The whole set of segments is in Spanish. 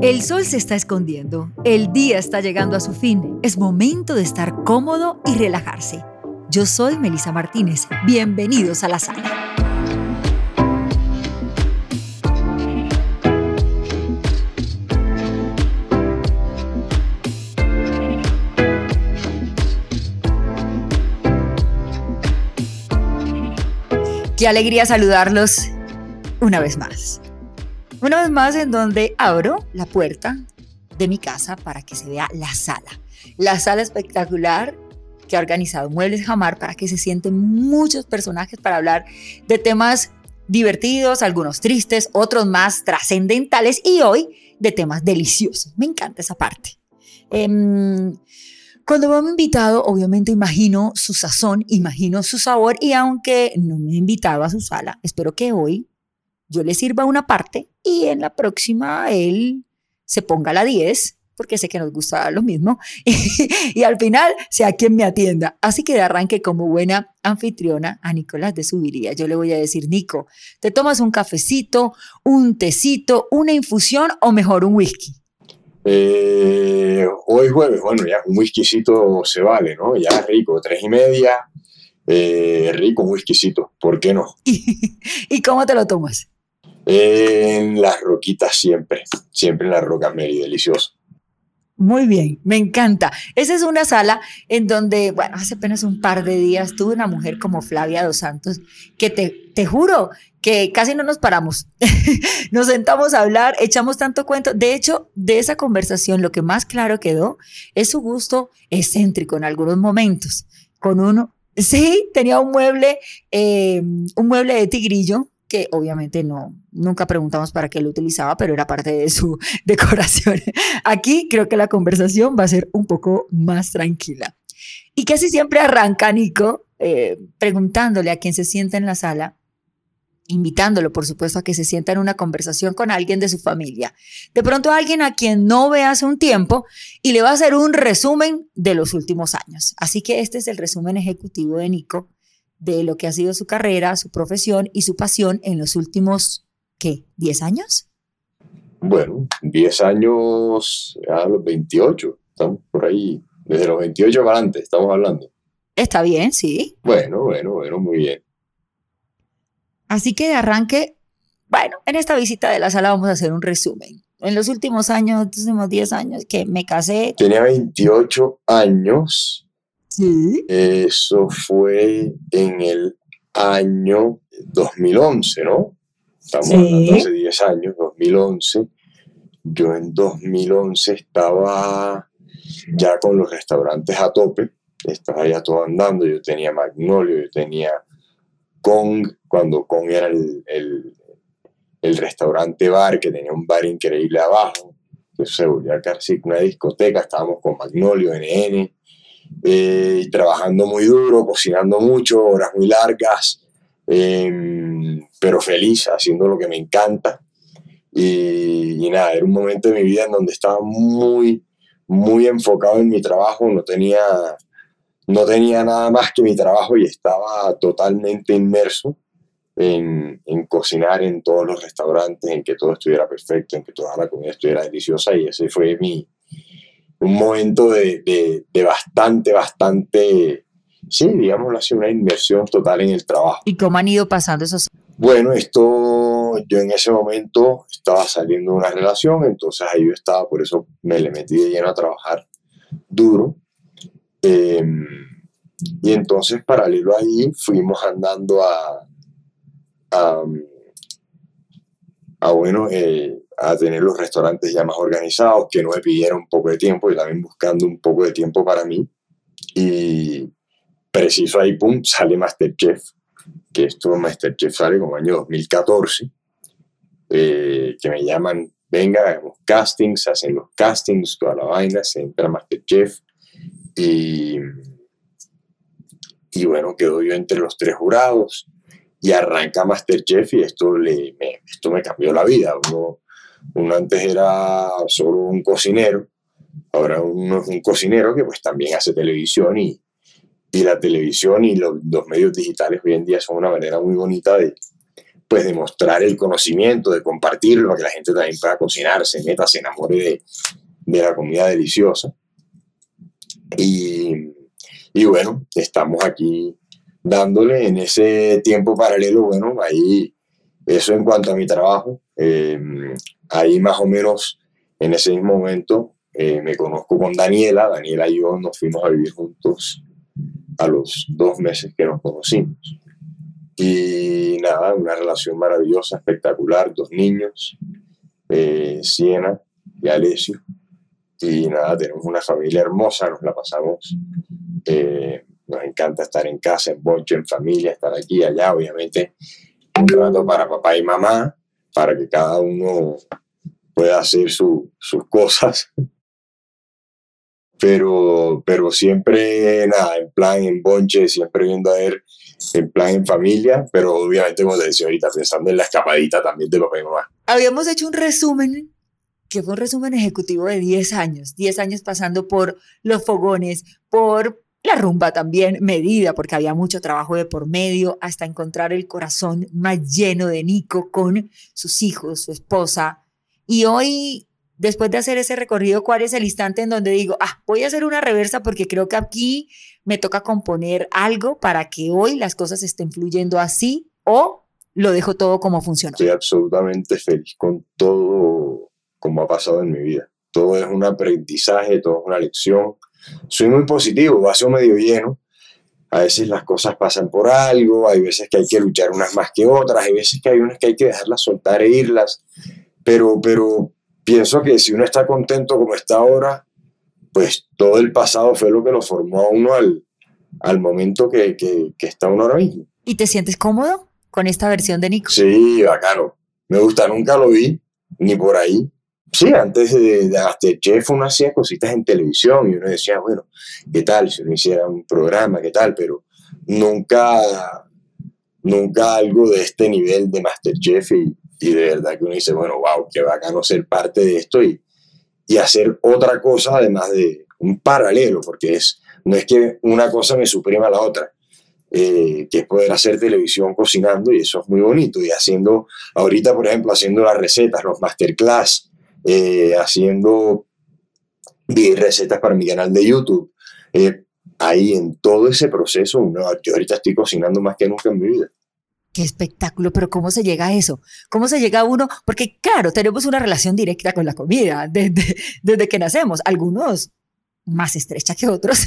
El sol se está escondiendo, el día está llegando a su fin, es momento de estar cómodo y relajarse. Yo soy Melisa Martínez, bienvenidos a la sala. Qué alegría saludarlos una vez más. Una vez más en donde abro la puerta de mi casa para que se vea la sala. La sala espectacular que ha organizado Muebles Jamar para que se sienten muchos personajes para hablar de temas divertidos, algunos tristes, otros más trascendentales y hoy de temas deliciosos. Me encanta esa parte. Em, cuando me han invitado, obviamente imagino su sazón, imagino su sabor y aunque no me he invitado a su sala, espero que hoy yo le sirva una parte y en la próxima él se ponga la 10 porque sé que nos gusta lo mismo, y, al final sea quien me atienda. Así que de arranque como buena anfitriona a Nicolás de Subiría. Yo le voy a decir, Nico, ¿te tomas un cafecito, un tecito, una infusión o mejor un whisky? Eh, hoy jueves, bueno, ya un whiskycito se vale, ¿no? Ya rico, tres y media, eh, rico un whiskycito, ¿por qué no? ¿Y cómo te lo tomas? En las roquitas siempre, siempre en las rocas Mary, delicioso. Muy bien, me encanta. Esa es una sala en donde, bueno, hace apenas un par de días tuve una mujer como Flavia Dos Santos que te, te juro que casi no nos paramos. nos sentamos a hablar, echamos tanto cuento. De hecho, de esa conversación lo que más claro quedó es su gusto excéntrico en algunos momentos. Con uno, sí, tenía un mueble, eh, un mueble de tigrillo que obviamente no, nunca preguntamos para qué lo utilizaba, pero era parte de su decoración. Aquí creo que la conversación va a ser un poco más tranquila. Y casi siempre arranca Nico eh, preguntándole a quien se sienta en la sala, invitándolo, por supuesto, a que se sienta en una conversación con alguien de su familia. De pronto alguien a quien no ve hace un tiempo y le va a hacer un resumen de los últimos años. Así que este es el resumen ejecutivo de Nico de lo que ha sido su carrera, su profesión y su pasión en los últimos, ¿qué? ¿10 años? Bueno, 10 años a los 28, estamos por ahí, desde los 28 para adelante, estamos hablando. Está bien, sí. Bueno, bueno, bueno, muy bien. Así que de arranque, bueno, en esta visita de la sala vamos a hacer un resumen. En los últimos años, los últimos 10 años que me casé. Tenía 28 años eso fue en el año 2011, ¿no? Estamos hablando hace 10 años, 2011. Yo en 2011 estaba ya con los restaurantes a tope, estaba ya todo andando, yo tenía Magnolio, yo tenía Kong, cuando Kong era el, el, restaurante bar, que tenía un bar increíble abajo, entonces se volvía casi una discoteca, estábamos con Magnolio, NN, eh, trabajando muy duro, cocinando mucho, horas muy largas, em, pero feliz, haciendo lo que me encanta. Y, nada, era un momento de mi vida en donde estaba muy, muy enfocado en mi trabajo, no tenía, no tenía nada más que mi trabajo y estaba totalmente inmerso en, en, cocinar en todos los restaurantes, en que todo estuviera perfecto, en que toda la comida estuviera deliciosa y ese fue mi, un momento de, bastante, bastante, sí, digamos así, una inversión total en el trabajo. ¿Y cómo han ido pasando esos? Bueno, esto, yo en ese momento estaba saliendo de una relación, entonces ahí yo estaba, por eso me le metí de lleno a trabajar duro. Em, y entonces, paralelo ahí, fuimos andando a, a, a bueno, eh, a tener los restaurantes ya más organizados, que no me pidieron un poco de tiempo y también buscando un poco de tiempo para mí. Y preciso ahí, pum, sale Masterchef, que esto Masterchef sale como año 2014, eh, que me llaman, venga, hagamos castings, hacen los castings, toda la vaina, se entra Masterchef y, y bueno, quedo yo entre los tres jurados y arranca Masterchef y esto, le, me, esto me cambió la vida. Uno, uno antes era solo un cocinero, ahora uno es un cocinero que pues también hace televisión y, y la televisión y los, medios digitales hoy en día son una manera muy bonita de, pues demostrar el conocimiento, de compartirlo, para que la gente también pueda cocinar, se meta, se enamore de, de la comida deliciosa. Y, y, bueno, estamos aquí dándole en ese tiempo paralelo, bueno, ahí, eso en cuanto a mi trabajo, eh, ahí más o menos en ese mismo momento eh, me conozco con Daniela, Daniela y yo nos fuimos a vivir juntos a los dos meses que nos conocimos. Y nada, una relación maravillosa, espectacular, dos niños, eh, Siena y Alessio. Y nada, tenemos una familia hermosa, nos la pasamos. Eh, nos encanta estar en casa, en bonche, en familia, estar aquí allá, obviamente. Un rato para papá y mamá, para que cada uno pueda hacer sus cosas. Pero, pero siempre, nada, en plan, en bonche, siempre viendo a ver en plan en familia, pero obviamente, como te decía ahorita, pensando en la escapadita también de papá y mamá. Habíamos hecho un resumen, que fue un resumen ejecutivo de 10 años, 10 años pasando por los fogones, por la rumba también medida, porque había mucho trabajo de por medio, hasta encontrar el corazón más lleno de Nico con sus hijos, su esposa. Y hoy después de hacer ese recorrido, ¿cuál es el instante en donde digo, ah, voy a hacer una reversa porque creo que aquí me toca componer algo para que hoy las cosas estén fluyendo así o lo dejo todo como funciona? Estoy absolutamente feliz con todo como ha pasado en mi vida. Todo es un aprendizaje, todo es una lección. Soy muy positivo, vaso medio lleno. A veces las cosas pasan por algo, hay veces que hay que luchar unas más que otras, hay veces que hay unas que hay que dejarlas soltar e irlas, pero, pero pienso que si uno está contento como está ahora, pues todo el pasado fue lo que lo formó a uno al, al momento que, que, que, está uno ahora mismo. ¿Y te sientes cómodo con esta versión de Nico? Sí, bacano. Me gusta, nunca lo vi, ni por ahí. Sí, antes de, de Masterchef uno hacía cositas en televisión y uno decía, bueno, ¿qué tal si uno hiciera un programa, qué tal? Pero nunca, nunca algo de este nivel de Masterchef y, y de verdad que uno dice, bueno, wow, qué bacano ser parte de esto y, y hacer otra cosa además de un paralelo, porque es, no es que una cosa me suprima a la otra, eh, que es poder hacer televisión cocinando y eso es muy bonito. Y haciendo, ahorita por ejemplo, haciendo las recetas, los masterclass, eh, haciendo recetas para mi canal de YouTube. Eh, ahí en todo ese proceso, yo ahorita estoy cocinando más que nunca en mi vida. Qué espectáculo, pero ¿cómo se llega a eso? ¿Cómo se llega a uno? Porque claro, tenemos una relación directa con la comida desde, desde que nacemos. Algunos más estrecha que otros.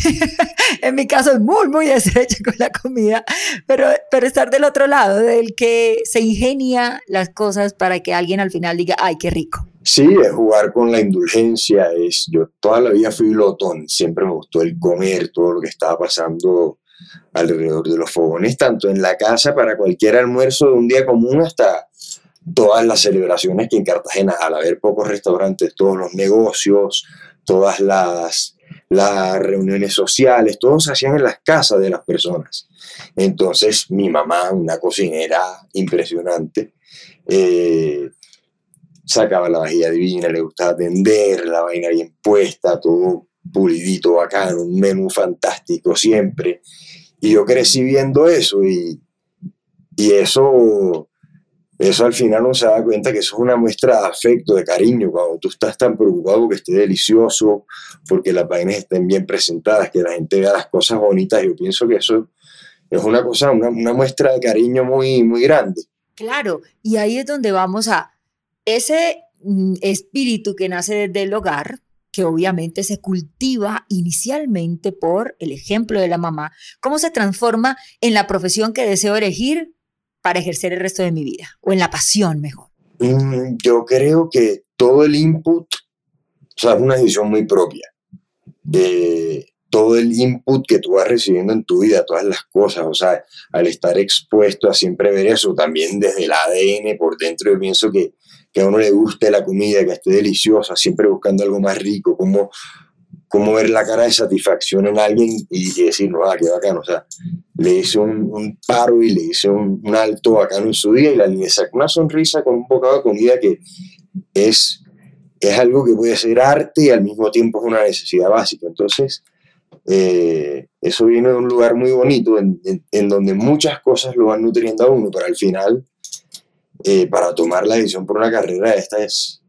en mi caso es muy, muy estrecha con la comida, pero, pero estar del otro lado, del que se ingenia las cosas para que alguien al final diga, ay, qué rico. Sí, es jugar con la indulgencia. Es, yo toda la vida fui lotón, siempre me gustó el comer, todo lo que estaba pasando alrededor de los fogones, tanto en la casa para cualquier almuerzo de un día común hasta todas las celebraciones que en Cartagena, al haber pocos restaurantes, todos los negocios, todas las, las reuniones sociales, todo se hacían en las casas de las personas. Entonces mi mamá, una cocinera impresionante, eh, sacaba la vajilla divina, le gustaba atender, la vaina bien puesta, todo pulidito, bacano, un menú fantástico siempre. Y yo crecí viendo eso y, y eso, eso al final uno se da cuenta que eso es una muestra de afecto, de cariño, cuando tú estás tan preocupado porque esté delicioso, porque las vainas estén bien presentadas, que la gente vea las cosas bonitas. Yo pienso que eso es una cosa, una, una muestra de cariño muy, muy grande. Claro, y ahí es donde vamos a ese mm, espíritu que nace desde el hogar, que obviamente se cultiva inicialmente por el ejemplo de la mamá, cómo se transforma en la profesión que deseo elegir para ejercer el resto de mi vida, o en la pasión mejor. Mm, yo creo que todo el input, o sea, es una decisión muy propia. De todo el input que tú vas recibiendo en tu vida, todas las cosas, o sea, al estar expuesto a siempre ver eso, también desde el ADN por dentro, yo pienso que que a uno le guste la comida, que esté deliciosa, siempre buscando algo más rico, como, como ver la cara de satisfacción en alguien y, decir, no, ah, qué bacano, o sea, le hice un, paro y le hice un, alto bacano en su día y la, le sacó una sonrisa con un bocado de comida que es, es algo que puede ser arte y al mismo tiempo es una necesidad básica. Entonces, eh, eso viene de un lugar muy bonito, en, donde muchas cosas lo van nutriendo a uno, pero al final, eh, para tomar la decisión por una carrera esta es,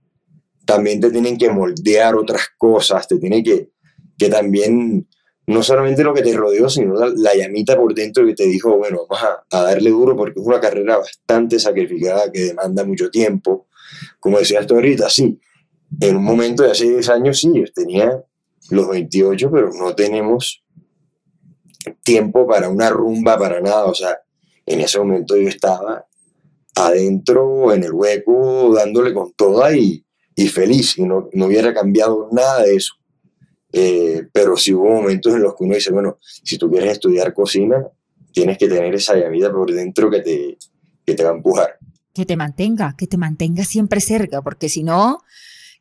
también te tienen que moldear otras cosas, te tienen que, que también, no solamente lo que te rodeó, sino la, llamita por dentro que te dijo, bueno, vamos a, a, darle duro porque es una carrera bastante sacrificada que demanda mucho tiempo. Como decías tú ahorita, sí, en un momento de hace 10 años sí, yo tenía los 28, pero no tenemos tiempo para una rumba, para nada. O sea, en ese momento yo estaba adentro, en el hueco, dándole con toda y, y feliz, y no, no, hubiera cambiado nada de eso. Eh, pero sí hubo momentos en los que uno dice, bueno, si tú quieres estudiar cocina, tienes que tener esa llamita por dentro que te, que te va a empujar. Que te mantenga, que te mantenga siempre cerca, porque si no,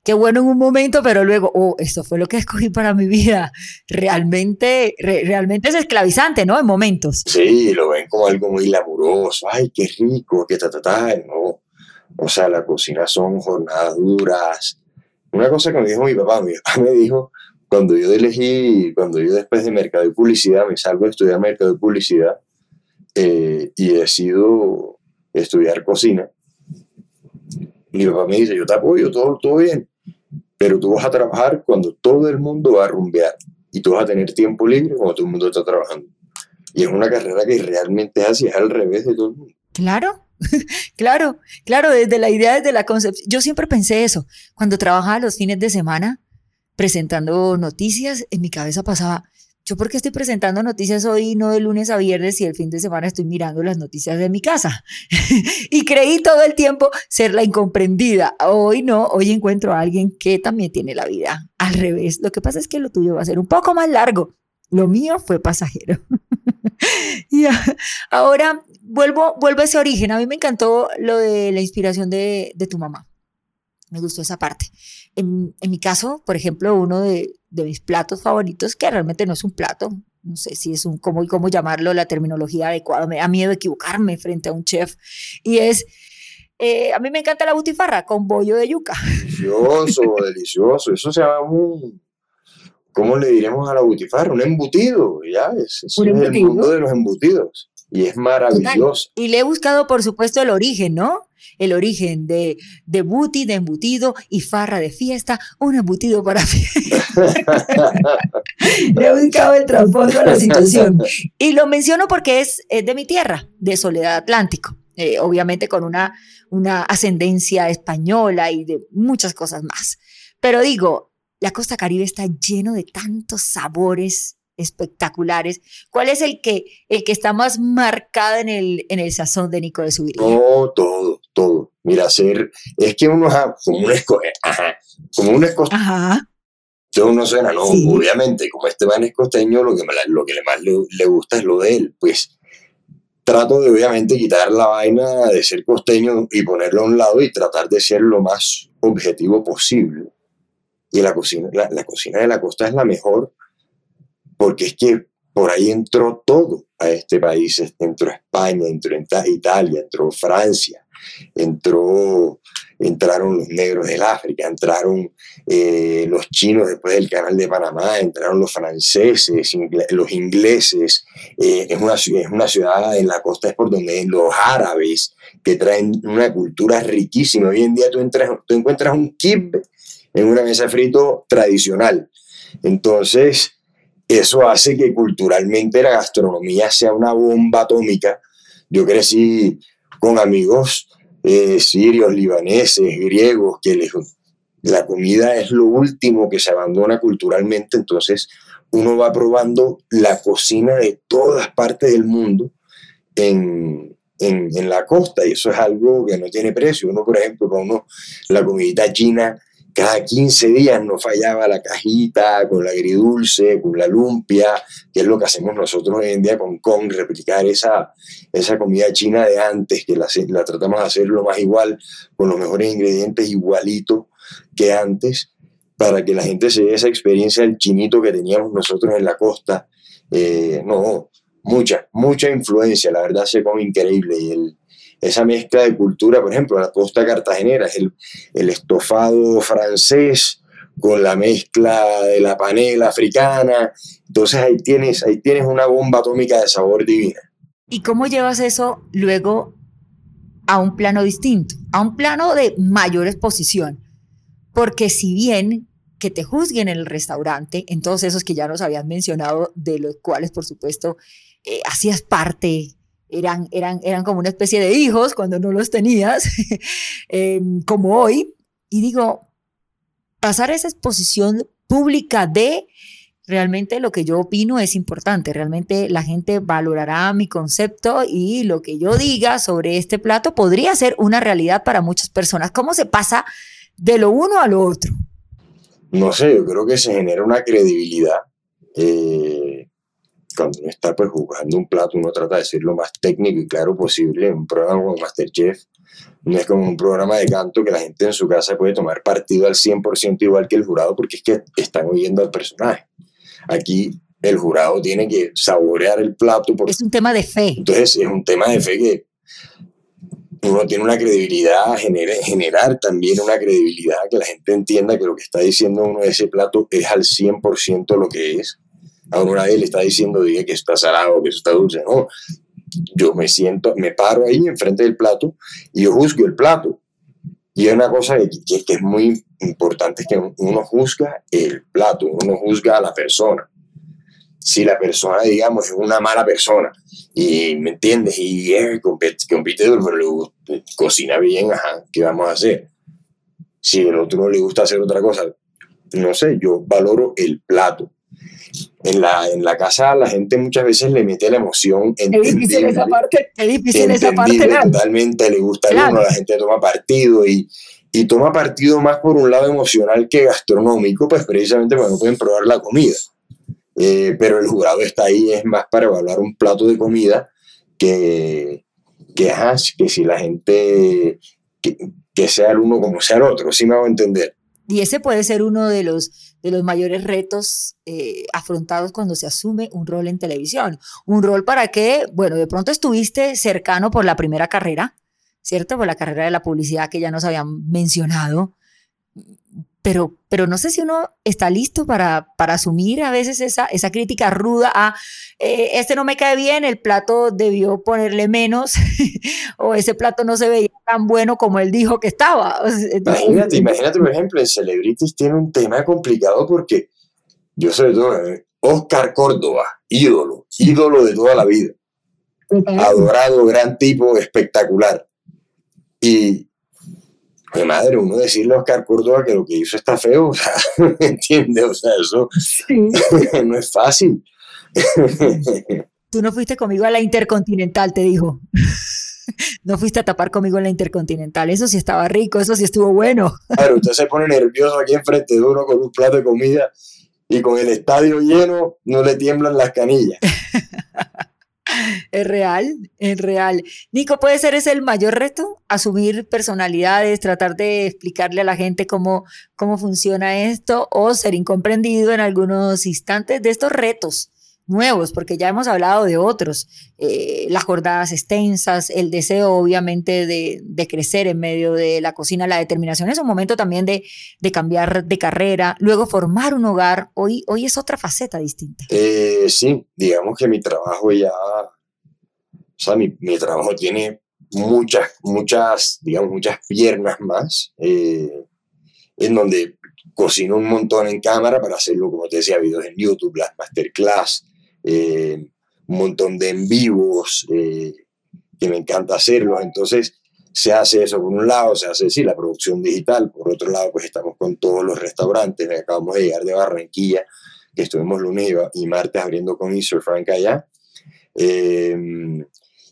qué bueno en un momento, pero luego, oh, esto fue lo que escogí para mi vida. Realmente, realmente es esclavizante, ¿no? En momentos. Sí, lo ven como algo muy laburoso. Ay, qué rico, qué ta, ta, ta. No. O sea, la cocina son jornadas duras. Una cosa que me dijo mi papá, mi papá me dijo, cuando yo elegí, cuando yo después de mercado y publicidad, me salgo a estudiar mercado y publicidad eh, y decido estudiar cocina. Mi papá me dice, yo te apoyo, todo, todo bien pero tú vas a trabajar cuando todo el mundo va a rumbear y tú vas a tener tiempo libre cuando todo el mundo está trabajando. Y es una carrera que realmente es así, es al revés de todo el mundo. Claro, claro, claro, desde la idea, desde la concepción. Yo siempre pensé eso. Cuando trabajaba los fines de semana presentando noticias, en mi cabeza pasaba, yo porque estoy presentando noticias hoy, no de lunes a viernes y el fin de semana estoy mirando las noticias de mi casa. y creí todo el tiempo ser la incomprendida. Hoy no, hoy encuentro a alguien que también tiene la vida al revés. Lo que pasa es que lo tuyo va a ser un poco más largo. Lo mío fue pasajero. y ahora vuelvo, vuelvo a ese origen. A mí me encantó lo de la inspiración de, de tu mamá. Me gustó esa parte. En, en mi caso, por ejemplo, uno de, de mis platos favoritos, que realmente no es un plato, no sé si es un, cómo, cómo llamarlo, la terminología adecuada, me da miedo equivocarme frente a un chef, y es, eh, a mí me encanta la butifarra con bollo de yuca. Delicioso, delicioso, eso se llama un, ¿cómo le diremos a la butifarra? Un embutido, ya, es, es el mundo de los embutidos y es maravilloso. Y le he buscado, por supuesto, el origen, ¿no? El origen de, de de embutido y farra de fiesta, un embutido para fiesta. le he buscado el trasfondo de la situación. Y lo menciono porque es, de mi tierra, de Soledad Atlántico. Eh, obviamente con una, una ascendencia española y de muchas cosas más. Pero digo, la costa caribe está lleno de tantos sabores espectaculares. ¿Cuál es el que, el que está más marcado en el, en el sazón de Nico de Subiría? No, todo, todo. Mira, ser, es que uno, como un esco, ajá, como un esco, ajá. uno suena, no, obviamente, como Esteban es costeño, lo que, lo que más le, le, gusta es lo de él, pues trato de obviamente quitar la vaina de ser costeño y ponerlo a un lado y tratar de ser lo más objetivo posible. Y la cocina, la, la cocina de la costa es la mejor porque es que por ahí entró todo a este país, entró España, entró Italia, entró Francia, entró, entraron los negros del África, entraron eh, los chinos después del canal de Panamá, entraron los franceses, los ingleses, eh, es, una, es una ciudad en la costa es por donde los árabes, que traen una cultura riquísima. Hoy en día tú, entras, tú encuentras un kib en una mesa frito tradicional. Entonces, eso hace que culturalmente la gastronomía sea una bomba atómica. Yo crecí con amigos eh, sirios, libaneses, griegos, que la comida es lo último que se abandona culturalmente, entonces uno va probando la cocina de todas partes del mundo en, en, en, la costa y eso es algo que no tiene precio. Uno, por ejemplo, con uno, la comidita china cada 15 días nos fallaba la cajita con la agridulce, con la lumpia, que es lo que hacemos nosotros en día con Kong, replicar esa, esa comida china de antes, que la, tratamos de hacer lo más igual, con los mejores ingredientes igualito que antes, para que la gente se dé esa experiencia del chinito que teníamos nosotros en la costa. Eh, no, mucha, mucha influencia, la verdad se come increíble esa mezcla de cultura, por ejemplo, la costa cartagenera, el, el estofado francés con la mezcla de la panela africana. Entonces ahí tienes, ahí tienes una bomba atómica de sabor divina. ¿Y cómo llevas eso luego a un plano distinto, a un plano de mayor exposición? Porque si bien que te juzguen en el restaurante, en todos esos que ya nos habían mencionado, de los cuales por supuesto eh, hacías parte, eran, eran, eran como una especie de hijos cuando no los tenías, em, como hoy, y digo, pasar esa exposición pública de realmente lo que yo opino es importante. Realmente la gente valorará mi concepto y lo que yo diga sobre este plato podría ser una realidad para muchas personas. ¿Cómo se pasa de lo uno a lo otro? No sé, yo creo que se genera una credibilidad. Eh, cuando uno está pues jugando un plato, uno trata de ser lo más técnico y claro posible en un programa como Masterchef. No es como un programa de canto que la gente en su casa puede tomar partido al 100% igual que el jurado porque es que están oyendo al personaje. Aquí el jurado tiene que saborear el plato. es un tema de fe. Entonces es un tema de fe que uno tiene una credibilidad, generar también una credibilidad, que la gente entienda que lo que está diciendo uno de ese plato es al 100% lo que es. A uno nadie le está diciendo, diga que está salado, que está dulce. No, yo me siento, me paro ahí enfrente del plato y yo juzgo el plato. Y es una cosa que, que, es muy importante, que uno juzga el plato, uno juzga a la persona. Si la persona, digamos, es una mala persona y, ¿me entiendes? Y es compite, compite pero cocina bien, ajá, ¿qué vamos a hacer? Si el otro no le gusta hacer otra cosa, no sé, yo valoro el plato. En la, en la casa la gente muchas veces le mete la emoción. Es difícil esa parte. Es difícil esa parte. Totalmente, le gusta a uno, la gente toma partido y, y toma partido más por un lado emocional que gastronómico, pues precisamente no pueden probar la comida. Eh, pero el jurado está ahí es más para evaluar un plato de comida que, que, que si la gente, que, que, sea el uno como sea el otro, sí me hago entender. Y ese puede ser uno de los, de los mayores retos eh, afrontados cuando se asume un rol en televisión. Un rol para que, bueno, de pronto estuviste cercano por la primera carrera, ¿cierto? Por la carrera de la publicidad que ya nos habían mencionado, pero, pero no sé si uno está listo para, para asumir a veces esa, esa crítica ruda a, eh, este no me cae bien, el plato debió ponerle menos, o ese plato no se veía tan bueno como él dijo que estaba. Imagínate, imagínate, por ejemplo, en Celebrities tiene un tema complicado porque yo soy todo, eh, Oscar Córdoba, ídolo, ídolo de toda la vida, adorado, gran tipo, espectacular. Y de madre, uno decirle a Oscar Córdoba que lo que hizo está feo, o sea, ¿me entiendes? O sea, eso no es fácil. Tú no fuiste conmigo a la Intercontinental, te dijo. No fuiste a tapar conmigo en la Intercontinental. Eso sí estaba rico, eso sí estuvo bueno. Claro, usted se pone nervioso aquí enfrente de uno con un plato de comida y con el estadio lleno no le tiemblan las canillas. Es real, es real. Nico, ¿puede ser ese el mayor reto? Asumir personalidades, tratar de explicarle a la gente cómo, cómo funciona esto o ser incomprendido en algunos instantes de estos retos nuevos, porque ya hemos hablado de otros, eh, las jornadas extensas, el deseo obviamente de, de, crecer en medio de la cocina, la determinación es un momento también de, de, cambiar de carrera, luego formar un hogar, hoy, hoy es otra faceta distinta. Eh, sí, digamos que mi trabajo ya, o sea, mi, mi trabajo tiene muchas, muchas, digamos, muchas piernas más, eh, en donde cocino un montón en cámara para hacerlo, como te decía, videos en YouTube, las masterclass, eh, un montón de en vivos eh, que me encanta hacerlos. Entonces, se hace eso por un lado, se hace, sí, la producción digital, por otro lado, pues estamos con todos los restaurantes, acabamos de llegar de Barranquilla, que estuvimos lunes y martes abriendo con Easter Frank allá. Eh,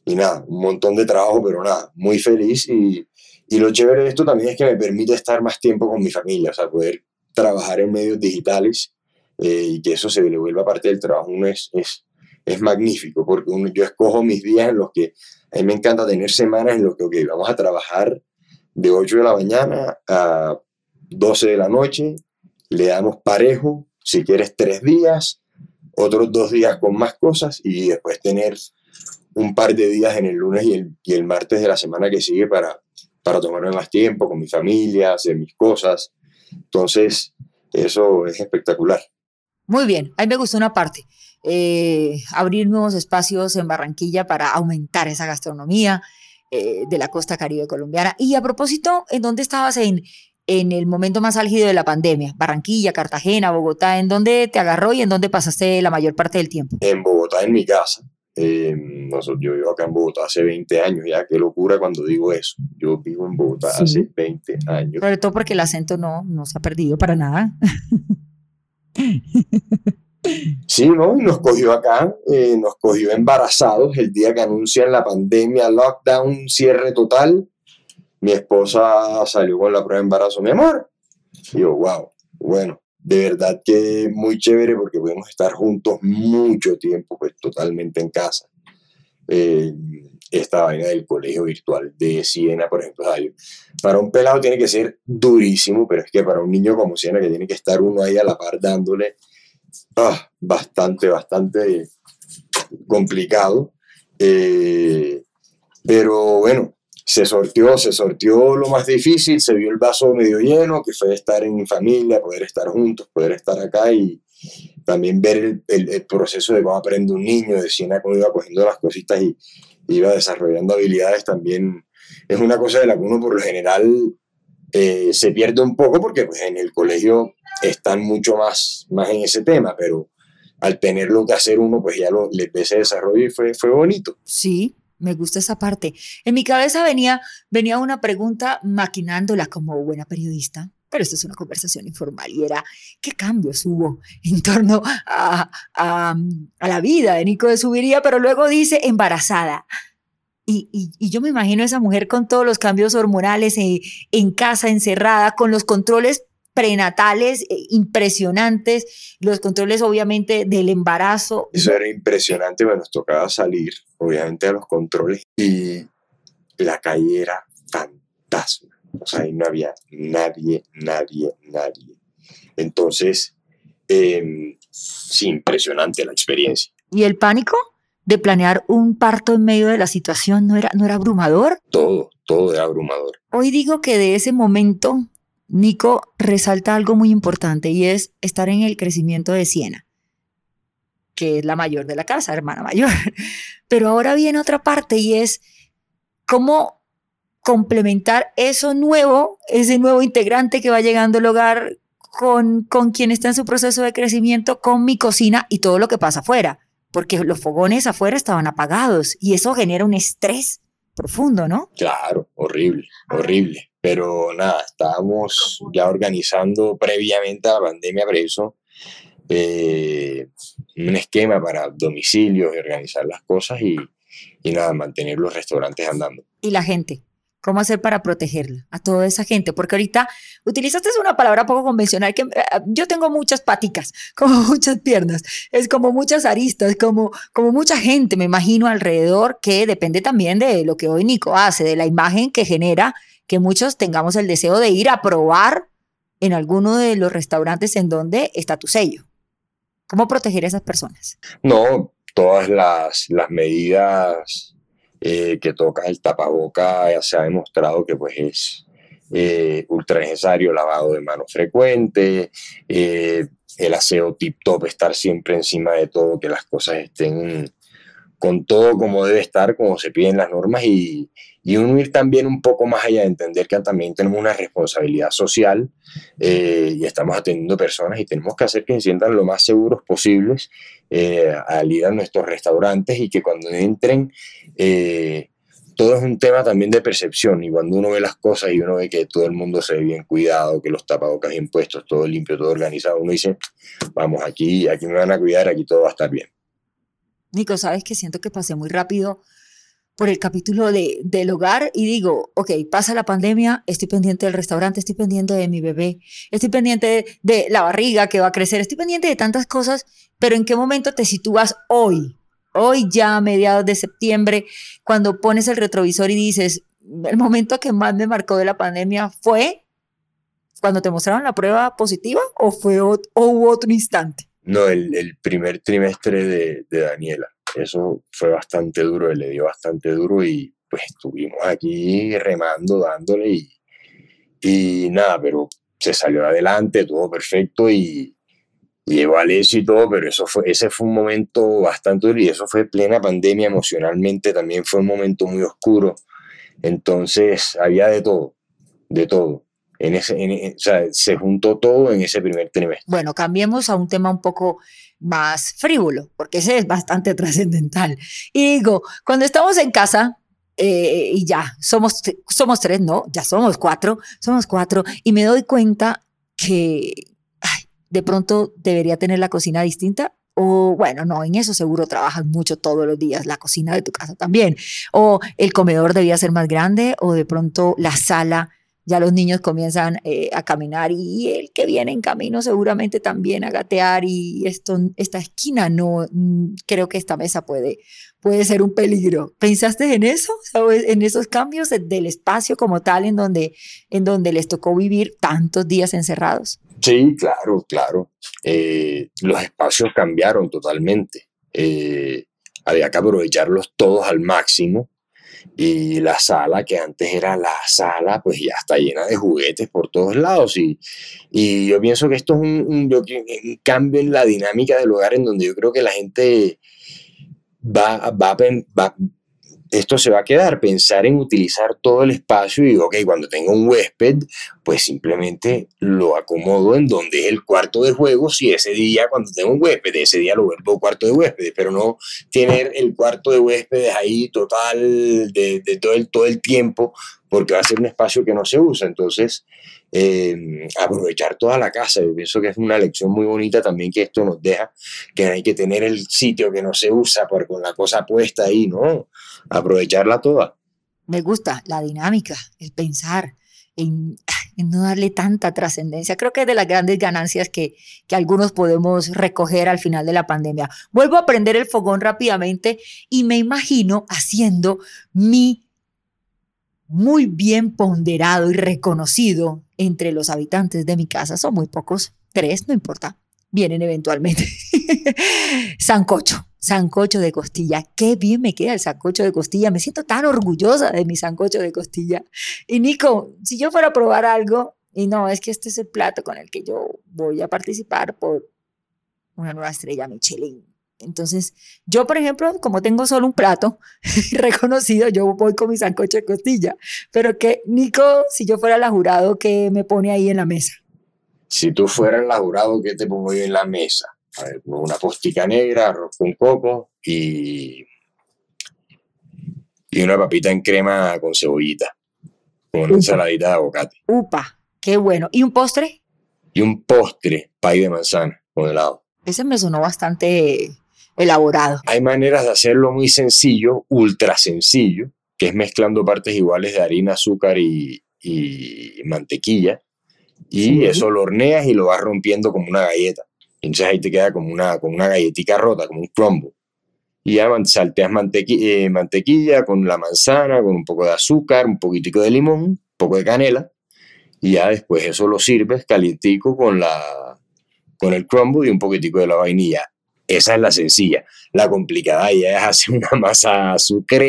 y nada, un montón de trabajo, pero nada, muy feliz. Y, y lo chévere de esto también es que me permite estar más tiempo con mi familia, o sea, poder trabajar en medios digitales eh, y que eso se le vuelva parte del trabajo uno es, es, es magnífico, porque uno, yo escojo mis días en los que a mí me encanta tener semanas en los que okay, vamos a trabajar de 8 de la mañana a 12 de la noche, le damos parejo, si quieres tres días, otros dos días con más cosas y después tener un par de días en el lunes y el, y el martes de la semana que sigue para, para tomarme más tiempo con mi familia, hacer mis cosas. Entonces, eso es espectacular. Muy bien, ahí me gustó una parte. Eh, abrir nuevos espacios en Barranquilla para aumentar esa gastronomía eh, de la costa caribe colombiana. Y a propósito, ¿en dónde estabas en, en el momento más álgido de la pandemia? Barranquilla, Cartagena, Bogotá, ¿en dónde te agarró y en dónde pasaste la mayor parte del tiempo? En Bogotá, en mi casa. Eh, yo vivo acá en Bogotá hace 20 años, ya qué locura cuando digo eso. Yo vivo en Bogotá hace 20 años. Sobre todo porque el acento no, no se ha perdido para nada. Sí, ¿no? Nos cogió acá, eh, nos cogió embarazados el día que anuncian la pandemia, lockdown, cierre total. Mi esposa salió con la prueba de embarazo, mi amor. Y yo, wow, bueno, de verdad que muy chévere porque podemos estar juntos mucho tiempo, pues totalmente en casa. Eh, esta vaina del colegio virtual de Siena, por ejemplo, para un pelado tiene que ser durísimo, pero es que para un niño como Siena, que tiene que estar uno ahí a la par dándole, ah, bastante, bastante complicado. Eh, pero bueno, se sortió, se sortió lo más difícil, se vio el vaso medio lleno, que fue estar en familia, poder estar juntos, poder estar acá y también ver el, proceso de cómo aprende un niño, de Siena cómo iba cogiendo las cositas y iba desarrollando habilidades también. Es una cosa de la que uno por lo general eh, se pierde un poco porque pues, en el colegio están mucho más, más en ese tema, pero al tenerlo que hacer uno, pues ya lo, le ese desarrollo y fue, fue bonito. Sí, me gusta esa parte. En mi cabeza venía, venía una pregunta maquinándola como buena periodista, pero esto es una conversación informal y era, ¿qué cambios hubo en torno a, a, a la vida de Nico de Subiría? Pero luego dice embarazada. Y, y, yo me imagino a esa mujer con todos los cambios hormonales en, eh, en casa, encerrada, con los controles prenatales eh, impresionantes, los controles obviamente del embarazo. Eso era impresionante, bueno, nos tocaba salir obviamente a los controles y la calle era fantasma, o sea, ahí no había nadie, nadie, nadie. Entonces, eh, sí, impresionante la experiencia. ¿Y el pánico? De planear un parto en medio de la situación no era, no era abrumador? Todo, todo era abrumador. Hoy digo que de ese momento Nico resalta algo muy importante y es estar en el crecimiento de Siena, que es la mayor de la casa, hermana mayor. Pero ahora viene otra parte y es cómo complementar eso nuevo, ese nuevo integrante que va llegando al hogar con, con quien está en su proceso de crecimiento, con mi cocina y todo lo que pasa afuera, porque los fogones afuera estaban apagados y eso genera un estrés profundo, ¿no? Claro, horrible, horrible. Pero nada, estábamos ya organizando previamente a la pandemia, por eso, eh, un esquema para domicilios y organizar las cosas y, y nada, mantener los restaurantes andando. ¿Y la gente? ¿Cómo hacer para protegerla a toda esa gente? Porque ahorita utilizaste una palabra poco convencional que eh, yo tengo muchas paticas, como muchas piernas, es como muchas aristas, como, como mucha gente, me imagino, alrededor, que depende también de lo que hoy Nico hace, de la imagen que genera que muchos tengamos el deseo de ir a probar en alguno de los restaurantes en donde está tu sello. ¿Cómo proteger a esas personas? No, todas las, las medidas eh, que toca el tapaboca ya se ha demostrado que pues es eh, ultra necesario, lavado de manos frecuente, eh, el aseo tip top, estar siempre encima de todo, que las cosas estén con todo como debe estar, como se piden las normas y, y uno ir también un poco más allá de entender que también tenemos una responsabilidad social eh, y estamos atendiendo personas y tenemos que hacer que se sientan lo más seguros posibles eh, al ir a nuestros restaurantes y que cuando entren eh, todo es un tema también de percepción y cuando uno ve las cosas y uno ve que todo el mundo se ve bien cuidado, que los tapabocas bien puestos, todo limpio, todo organizado, uno dice, vamos, aquí, aquí me van a cuidar, aquí todo va a estar bien. Nico, sabes que siento que pasé muy rápido por el capítulo de, del hogar y digo, ok, pasa la pandemia, estoy pendiente del restaurante, estoy pendiente de mi bebé, estoy pendiente de, la barriga que va a crecer, estoy pendiente de tantas cosas, pero ¿en qué momento te sitúas hoy? Hoy ya a mediados de septiembre, cuando pones el retrovisor y dices, el momento que más me marcó de la pandemia fue cuando te mostraron la prueba positiva o fue o, hubo otro instante? No, el, primer trimestre de Daniela eso fue bastante duro, le dio bastante duro y pues estuvimos aquí remando, dándole y, nada, pero se salió adelante, todo perfecto y, llegó al éxito, pero eso fue, ese fue un momento bastante duro y eso fue plena pandemia emocionalmente, también fue un momento muy oscuro. Entonces había de todo, de todo. En ese, o sea, se juntó todo en ese primer trimestre. Bueno, cambiemos a un tema un poco más frívolo, porque ese es bastante trascendental. Y digo, cuando estamos en casa, eh, y ya, somos, somos tres, no, ya somos cuatro, somos cuatro, y me doy cuenta que de pronto debería tener la cocina distinta. O bueno, no, en eso seguro trabajas mucho todos los días, la cocina de tu casa también. O el comedor debía ser más grande, o de pronto la sala ya los niños comienzan eh, a caminar y el que viene en camino seguramente también a gatear y esto, esta esquina no, mm, creo que esta mesa puede, puede ser un peligro. ¿Pensaste en eso? En esos cambios del espacio como tal en donde, en donde les tocó vivir tantos días encerrados. Sí, claro, claro. Eh, los espacios cambiaron totalmente. Eh, había que aprovecharlos todos al máximo y la sala, que antes era la sala, pues ya está llena de juguetes por todos lados. Y, y yo pienso que esto es un, cambio en la dinámica del hogar en donde yo creo que la gente va, va, va, esto se va a quedar, pensar en utilizar todo el espacio y, ok, cuando tenga un huésped, pues simplemente lo acomodo en donde es el cuarto de juego, si ese día, cuando tengo un huésped, ese día lo vuelvo cuarto de huéspedes, pero no tener el cuarto de huéspedes ahí total de, de todo, el, todo el tiempo, porque va a ser un espacio que no se usa. Entonces, eh, aprovechar toda la casa. Yo pienso que es una lección muy bonita también que esto nos deja, que hay que tener el sitio que no se usa por, con la cosa puesta ahí, ¿no? Aprovecharla toda. Me gusta la dinámica, el pensar. En, no darle tanta trascendencia. Creo que es de las grandes ganancias que, que algunos podemos recoger al final de la pandemia. Vuelvo a prender el fogón rápidamente y me imagino haciendo mi muy bien ponderado y reconocido entre los habitantes de mi casa. Son muy pocos, tres, no importa, vienen eventualmente. sancocho, sancocho de costilla. Qué bien me queda el sancocho de costilla. Me siento tan orgullosa de mi sancocho de costilla. Y Nico, si yo fuera a probar algo, y no, es que este es el plato con el que yo voy a participar por una nueva estrella Michelin. Entonces, yo, por ejemplo, como tengo solo un plato reconocido, yo voy con mi sancocho de costilla. Pero que, Nico, si yo fuera la jurado, ¿qué me pone ahí en la mesa? Si tú fueras la jurado, ¿qué te pongo ahí en la mesa? A ver, una postica negra, arroz con coco y, y una papita en crema con cebollita, con una ensaladita de aguacate. Upa, qué bueno. ¿Y un postre? Y un postre, pay de manzana con helado. Ese me sonó bastante elaborado. Hay maneras de hacerlo muy sencillo, ultra sencillo, que es mezclando partes iguales de harina, azúcar y, mantequilla. Y eso lo horneas y lo vas rompiendo como una galleta. Entonces ahí te queda como una, como una galletita rota, como un crumble. Y ya salteas eh, mantequilla con la manzana, con un poco de azúcar, un poquitico de limón, un poco de canela. Y ya después eso lo sirves calientico con, la, con el crumble y un poquitico de la vainilla. Esa es la sencilla. La complicada ya es hacer una masa azúcar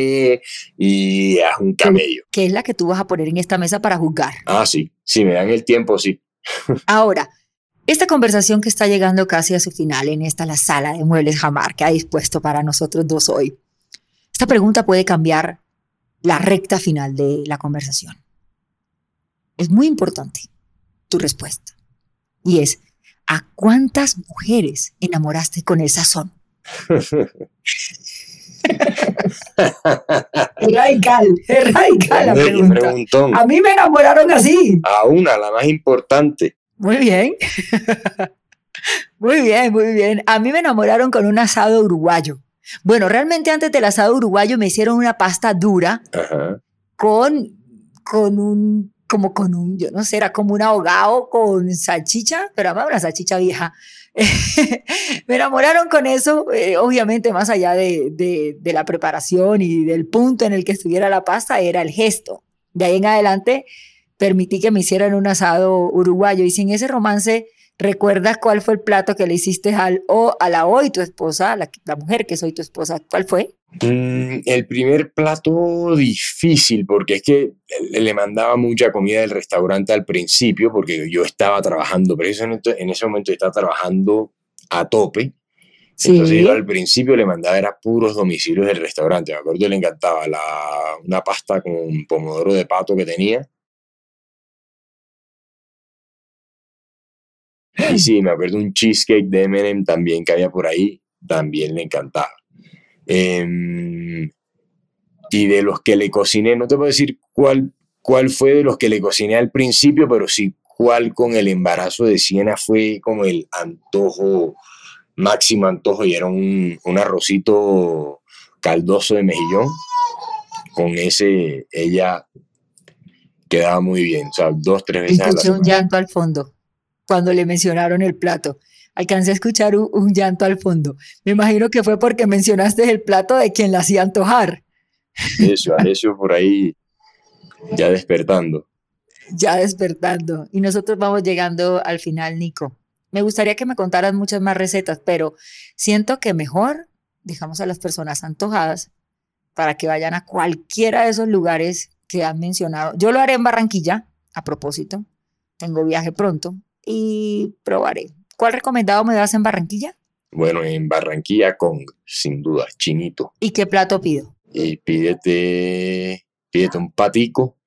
y haz un camello. ¿Qué es la que tú vas a poner en esta mesa para juzgar? Ah, sí. Si me dan el tiempo, sí. Ahora, esta conversación que está llegando casi a su final en esta la sala de muebles Jamar que ha dispuesto para nosotros dos hoy. Esta pregunta puede cambiar la recta final de la conversación. Es muy importante tu respuesta. Y es, ¿A cuántas mujeres enamoraste con el sazón? radical, es radical la pregunta. A mí me enamoraron así. A una, la más importante. Muy bien. muy bien, muy bien. A mí me enamoraron con un asado uruguayo. Bueno, realmente antes del asado uruguayo me hicieron una pasta dura con con un como con un, yo no sé, era como un ahogado con salchicha, pero además una salchicha vieja. me enamoraron con eso, eh, obviamente más allá de, de, la preparación y del punto en el que estuviera la pasta, era el gesto. De ahí en adelante permití que me hicieran un asado uruguayo y sin ese romance ¿Recuerdas cuál fue el plato que le hiciste al o a la hoy tu esposa, la, la mujer que soy tu esposa? ¿Cuál fue? Mm, el primer plato difícil, porque es que le mandaba mucha comida del restaurante al principio, porque yo estaba trabajando, precisamente en ese momento estaba trabajando a tope. Entonces yo al principio le mandaba era puros domicilios del restaurante. Me acuerdo que le encantaba la, una pasta con pomodoro de pato que tenía Y sí, me acuerdo un cheesecake de M&M también que había por ahí, también le encantaba. Em, y de los que le cociné, no te puedo decir cuál, cuál fue de los que le cociné al principio, pero sí cuál con el embarazo de Siena fue como el antojo, máximo antojo, y era un, un arrocito caldoso de mejillón. Con ese ella quedaba muy bien, o sea, dos, tres veces. Escuché un llanto al fondo cuando le mencionaron el plato. Alcancé a escuchar un, llanto al fondo. Me imagino que fue porque mencionaste el plato de quien la hacía antojar. Eso, eso por ahí ya despertando. Ya despertando. Y nosotros vamos llegando al final, Nico. Me gustaría que me contaras muchas más recetas, pero siento que mejor dejamos a las personas antojadas para que vayan a cualquiera de esos lugares que han mencionado. Yo lo haré en Barranquilla, a propósito. Tengo viaje pronto, y probaré. ¿Cuál recomendado me das en Barranquilla? Bueno, en Barranquilla con, sin duda, chinito. ¿Y qué plato pido? Y pídete, pídete un patico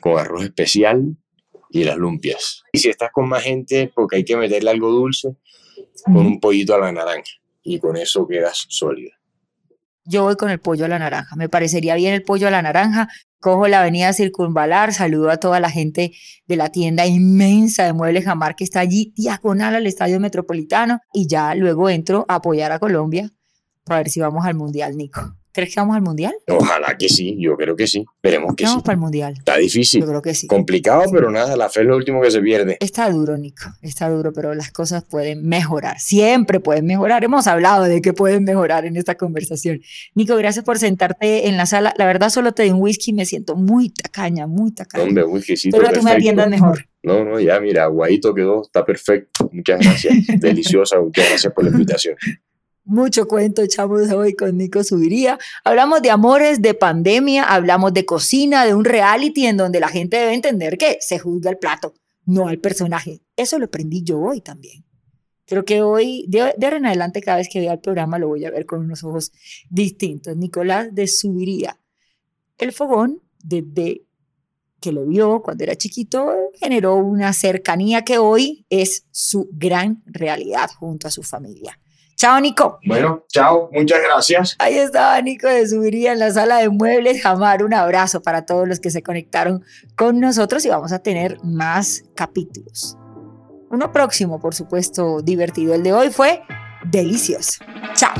con arroz especial y las lumpias. Y si estás con más gente, porque hay que meterle algo dulce, con un pollito a la naranja. Y con eso quedas sólida. Yo voy con el pollo a la naranja. Me parecería bien el pollo a la naranja cojo la avenida Circunvalar, saludo a toda la gente de la tienda inmensa de Muebles Jamar que está allí diagonal al Estadio Metropolitano y ya luego entro a apoyar a Colombia para ver si vamos al Mundial, Nico. ¿Crees que vamos al mundial? Ojalá que sí, yo creo que sí. Esperemos que vamos para el mundial. Está difícil. Yo creo que sí. Complicado, pero nada, la fe es lo último que se pierde. Está duro, Nico. Está duro, pero las cosas pueden mejorar. Siempre pueden mejorar. Hemos hablado de que pueden mejorar en esta conversación. Nico, gracias por sentarte en la sala. La verdad, solo te di un whisky me siento muy tacaña, muy tacaña. Hombre, whiskycito. Pero tú me atiendas mejor. No, no, ya, mira, aguadito quedó, está perfecto. Muchas gracias. Deliciosa, muchas gracias por la invitación mucho cuento echamos hoy con Nico Subiría. Hablamos de amores, de pandemia, hablamos de cocina, de un reality en donde la gente debe entender que se juzga el plato, no al personaje. Eso lo aprendí yo hoy también. Creo que hoy, de, ahora en adelante, cada vez que vea el programa lo voy a ver con unos ojos distintos. Nicolás de Subiría. El fogón, desde que lo vio cuando era chiquito, generó una cercanía que hoy es su gran realidad junto a su familia. Chao, Nico. Bueno, chao, muchas gracias. Ahí estaba Nico de Subiría en la sala de muebles. Jamar, un abrazo para todos los que se conectaron con nosotros y vamos a tener más capítulos. Uno próximo, por supuesto, divertido. El de hoy fue delicioso. Chao.